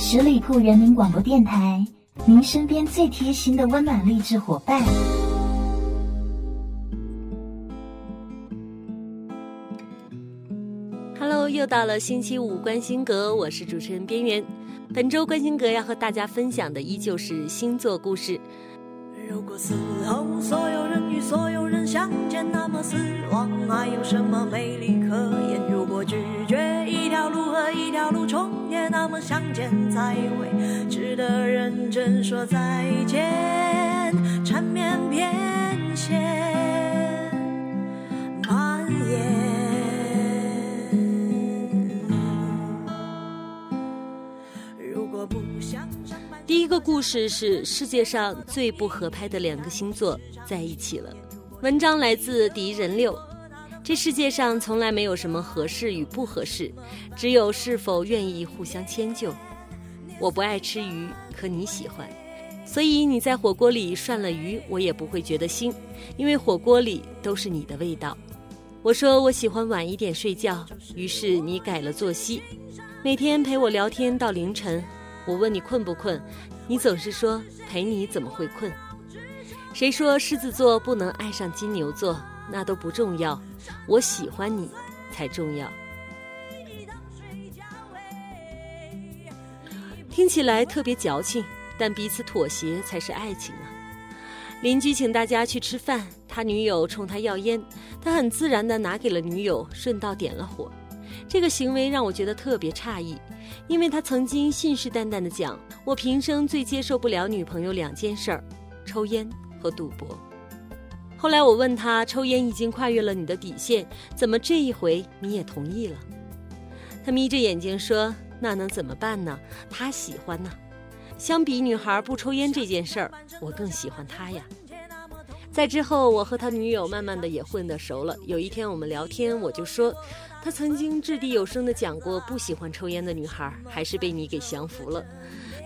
十里铺人民广播电台，您身边最贴心的温暖励志伙伴。Hello，又到了星期五关心阁，我是主持人边缘。本周关心阁要和大家分享的依旧是星座故事。如果死后所有人与所有人相见，那么死亡还有什么美丽可言？如果拒绝一条路和一条路重叠，那么相见才会值得认真说再见。缠绵翩跹蔓延。如果不想第一个故事是世界上最不合拍的两个星座在一起了。文章来自敌人六。这世界上从来没有什么合适与不合适，只有是否愿意互相迁就。我不爱吃鱼，可你喜欢，所以你在火锅里涮了鱼，我也不会觉得腥，因为火锅里都是你的味道。我说我喜欢晚一点睡觉，于是你改了作息，每天陪我聊天到凌晨。我问你困不困，你总是说陪你怎么会困？谁说狮子座不能爱上金牛座？那都不重要，我喜欢你才重要。听起来特别矫情，但彼此妥协才是爱情啊！邻居请大家去吃饭，他女友冲他要烟，他很自然的拿给了女友，顺道点了火。这个行为让我觉得特别诧异，因为他曾经信誓旦旦地讲：“我平生最接受不了女朋友两件事儿，抽烟和赌博。”后来我问他，抽烟已经跨越了你的底线，怎么这一回你也同意了？他眯着眼睛说：“那能怎么办呢？他喜欢呢。相比女孩不抽烟这件事儿，我更喜欢他呀。”在之后，我和他女友慢慢的也混得熟了。有一天我们聊天，我就说，他曾经掷地有声的讲过，不喜欢抽烟的女孩，还是被你给降服了。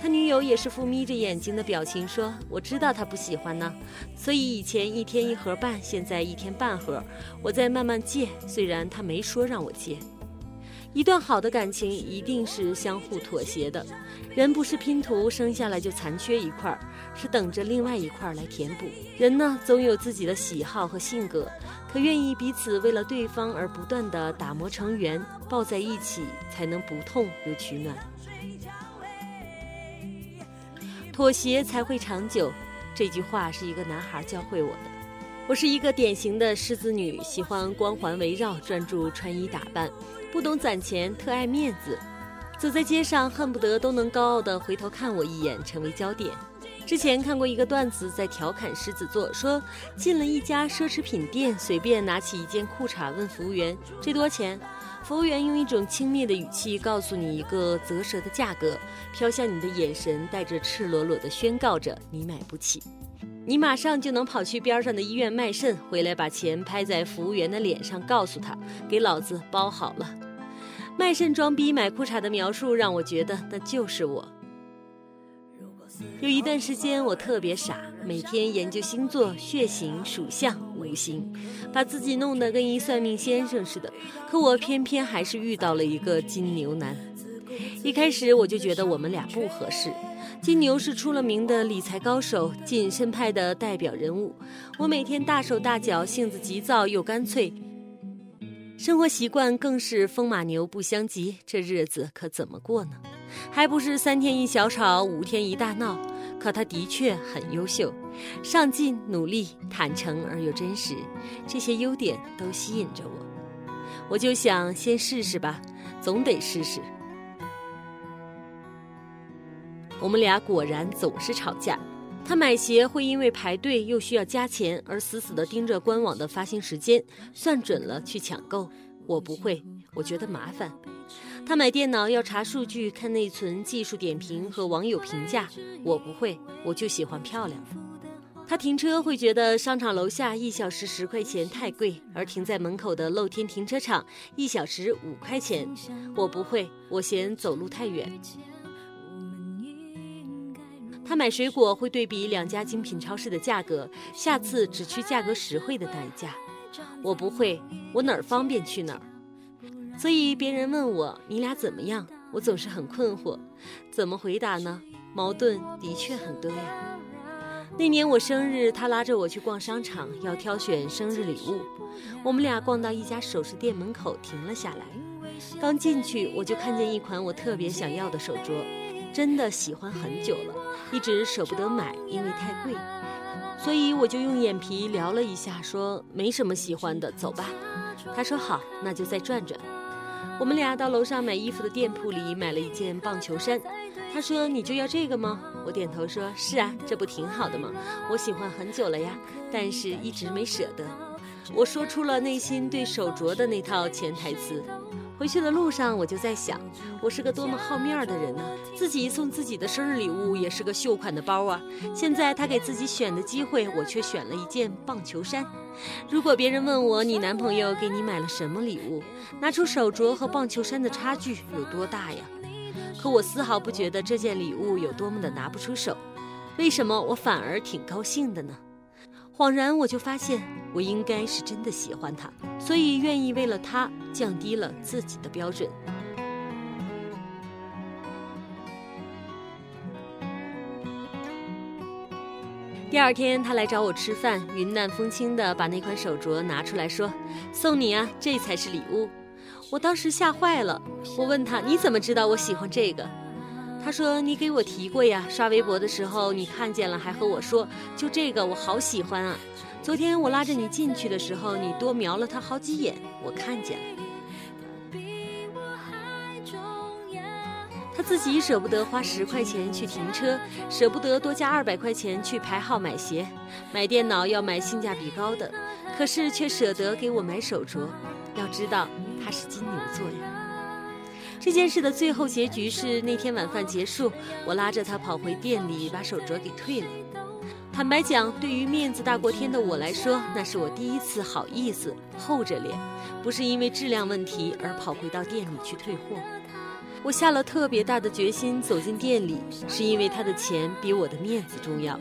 他女友也是副眯着眼睛的表情，说：“我知道他不喜欢呢，所以以前一天一盒半，现在一天半盒，我在慢慢戒。虽然他没说让我戒。一段好的感情一定是相互妥协的，人不是拼图，生下来就残缺一块儿，是等着另外一块来填补。人呢，总有自己的喜好和性格，可愿意彼此为了对方而不断的打磨成圆，抱在一起，才能不痛又取暖。”妥协才会长久，这句话是一个男孩教会我的。我是一个典型的狮子女，喜欢光环围绕，专注穿衣打扮，不懂攒钱，特爱面子。走在街上，恨不得都能高傲的回头看我一眼，成为焦点。之前看过一个段子，在调侃狮子座，说进了一家奢侈品店，随便拿起一件裤衩，问服务员这多钱。服务员用一种轻蔑的语气告诉你一个啧舌的价格，飘向你的眼神带着赤裸裸的宣告着你买不起，你马上就能跑去边上的医院卖肾，回来把钱拍在服务员的脸上，告诉他给老子包好了。卖肾装逼买裤衩的描述让我觉得那就是我。有一段时间我特别傻，每天研究星座、血型、属相、五行，把自己弄得跟一算命先生似的。可我偏偏还是遇到了一个金牛男。一开始我就觉得我们俩不合适。金牛是出了名的理财高手、谨慎派的代表人物，我每天大手大脚，性子急躁又干脆，生活习惯更是风马牛不相及，这日子可怎么过呢？还不是三天一小吵，五天一大闹。可他的确很优秀，上进、努力、坦诚而又真实，这些优点都吸引着我。我就想先试试吧，总得试试。我们俩果然总是吵架。他买鞋会因为排队又需要加钱而死死地盯着官网的发行时间，算准了去抢购。我不会，我觉得麻烦。他买电脑要查数据、看内存、技术点评和网友评价，我不会，我就喜欢漂亮的。他停车会觉得商场楼下一小时十块钱太贵，而停在门口的露天停车场一小时五块钱，我不会，我嫌走路太远。他买水果会对比两家精品超市的价格，下次只去价格实惠的那一家，我不会，我哪儿方便去哪儿。所以别人问我你俩怎么样，我总是很困惑，怎么回答呢？矛盾的确很多呀。那年我生日，他拉着我去逛商场，要挑选生日礼物。我们俩逛到一家首饰店门口停了下来。刚进去，我就看见一款我特别想要的手镯，真的喜欢很久了，一直舍不得买，因为太贵。所以我就用眼皮聊了一下，说没什么喜欢的，走吧。他说好，那就再转转。我们俩到楼上买衣服的店铺里买了一件棒球衫。他说你就要这个吗？我点头说是啊，这不挺好的吗？我喜欢很久了呀，但是一直没舍得。我说出了内心对手镯的那套潜台词。回去的路上，我就在想，我是个多么好面的人呢？自己送自己的生日礼物也是个秀款的包啊。现在他给自己选的机会，我却选了一件棒球衫。如果别人问我你男朋友给你买了什么礼物，拿出手镯和棒球衫的差距有多大呀？可我丝毫不觉得这件礼物有多么的拿不出手。为什么我反而挺高兴的呢？恍然我就发现。我应该是真的喜欢他，所以愿意为了他降低了自己的标准。第二天，他来找我吃饭，云淡风轻的把那款手镯拿出来说：“送你啊，这才是礼物。”我当时吓坏了，我问他：“你怎么知道我喜欢这个？”他说：“你给我提过呀，刷微博的时候你看见了，还和我说，就这个我好喜欢啊。”昨天我拉着你进去的时候，你多瞄了他好几眼，我看见了。他自己舍不得花十块钱去停车，舍不得多加二百块钱去排号买鞋，买电脑要买性价比高的，可是却舍得给我买手镯。要知道他是金牛座呀。这件事的最后结局是那天晚饭结束，我拉着他跑回店里，把手镯给退了。坦白讲，对于面子大过天的我来说，那是我第一次好意思厚着脸，不是因为质量问题而跑回到店里去退货。我下了特别大的决心走进店里，是因为他的钱比我的面子重要。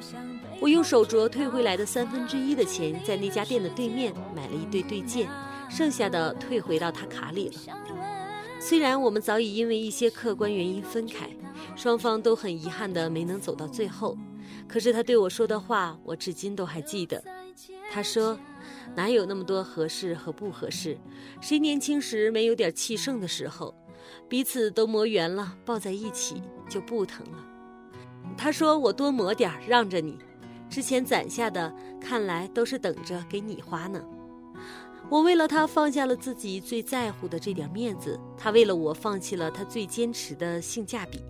我用手镯退回来的三分之一的钱，在那家店的对面买了一对对戒，剩下的退回到他卡里了。虽然我们早已因为一些客观原因分开，双方都很遗憾的没能走到最后。可是他对我说的话，我至今都还记得。他说：“哪有那么多合适和不合适？谁年轻时没有点气盛的时候？彼此都磨圆了，抱在一起就不疼了。”他说：“我多磨点，让着你。之前攒下的，看来都是等着给你花呢。我为了他放下了自己最在乎的这点面子，他为了我放弃了他最坚持的性价比。”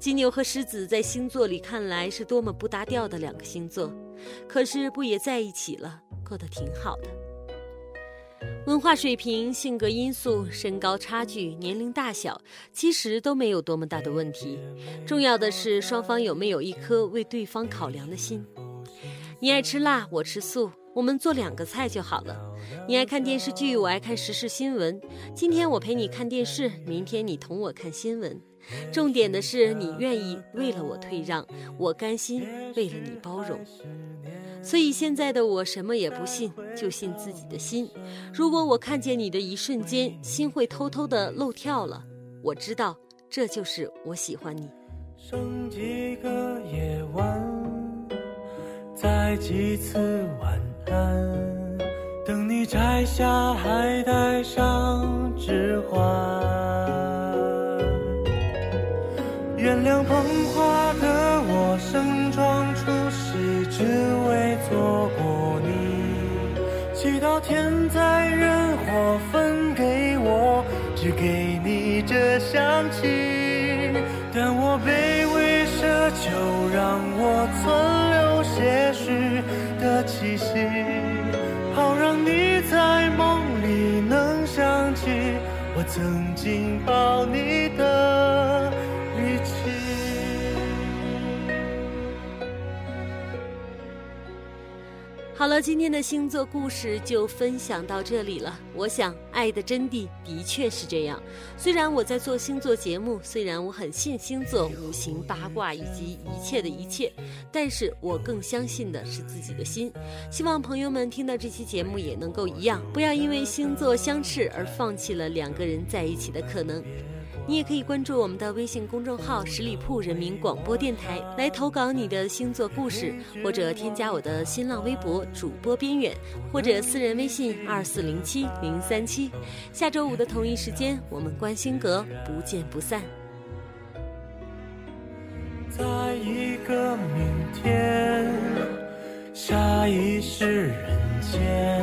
金牛和狮子在星座里看来是多么不搭调的两个星座，可是不也在一起了，过得挺好的。文化水平、性格因素、身高差距、年龄大小，其实都没有多么大的问题。重要的是双方有没有一颗为对方考量的心。你爱吃辣，我吃素，我们做两个菜就好了。你爱看电视剧，我爱看时事新闻。今天我陪你看电视，明天你同我看新闻。重点的是，你愿意为了我退让，我甘心为了你包容。所以现在的我什么也不信，就信自己的心。如果我看见你的一瞬间，心会偷偷的漏跳了，我知道这就是我喜欢你。剩几个夜晚，再几次晚安，等你摘下，还戴上指环。原谅捧花的我，盛装出席，只为错过你。祈祷天灾人祸分给我，只给你这香气。但我卑微奢求，让我存留些许气息，好让你在梦里能想起我曾经抱你好了，今天的星座故事就分享到这里了。我想，爱的真谛的确是这样。虽然我在做星座节目，虽然我很信星座、五行、八卦以及一切的一切，但是我更相信的是自己的心。希望朋友们听到这期节目也能够一样，不要因为星座相斥而放弃了两个人在一起的可能。你也可以关注我们的微信公众号“十里铺人民广播电台”来投稿你的星座故事，或者添加我的新浪微博主播边远，或者私人微信二四零七零三七。下周五的同一时间，我们观星阁不见不散。在一个明天，下一世人间，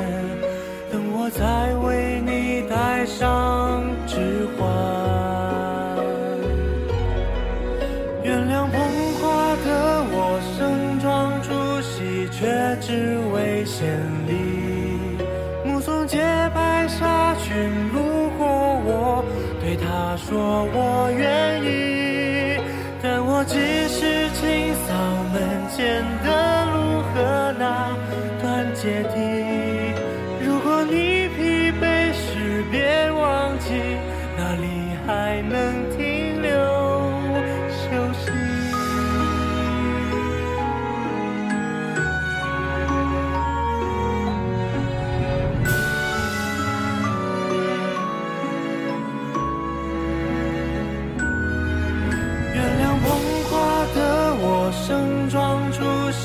等我再为你戴上指环。说我愿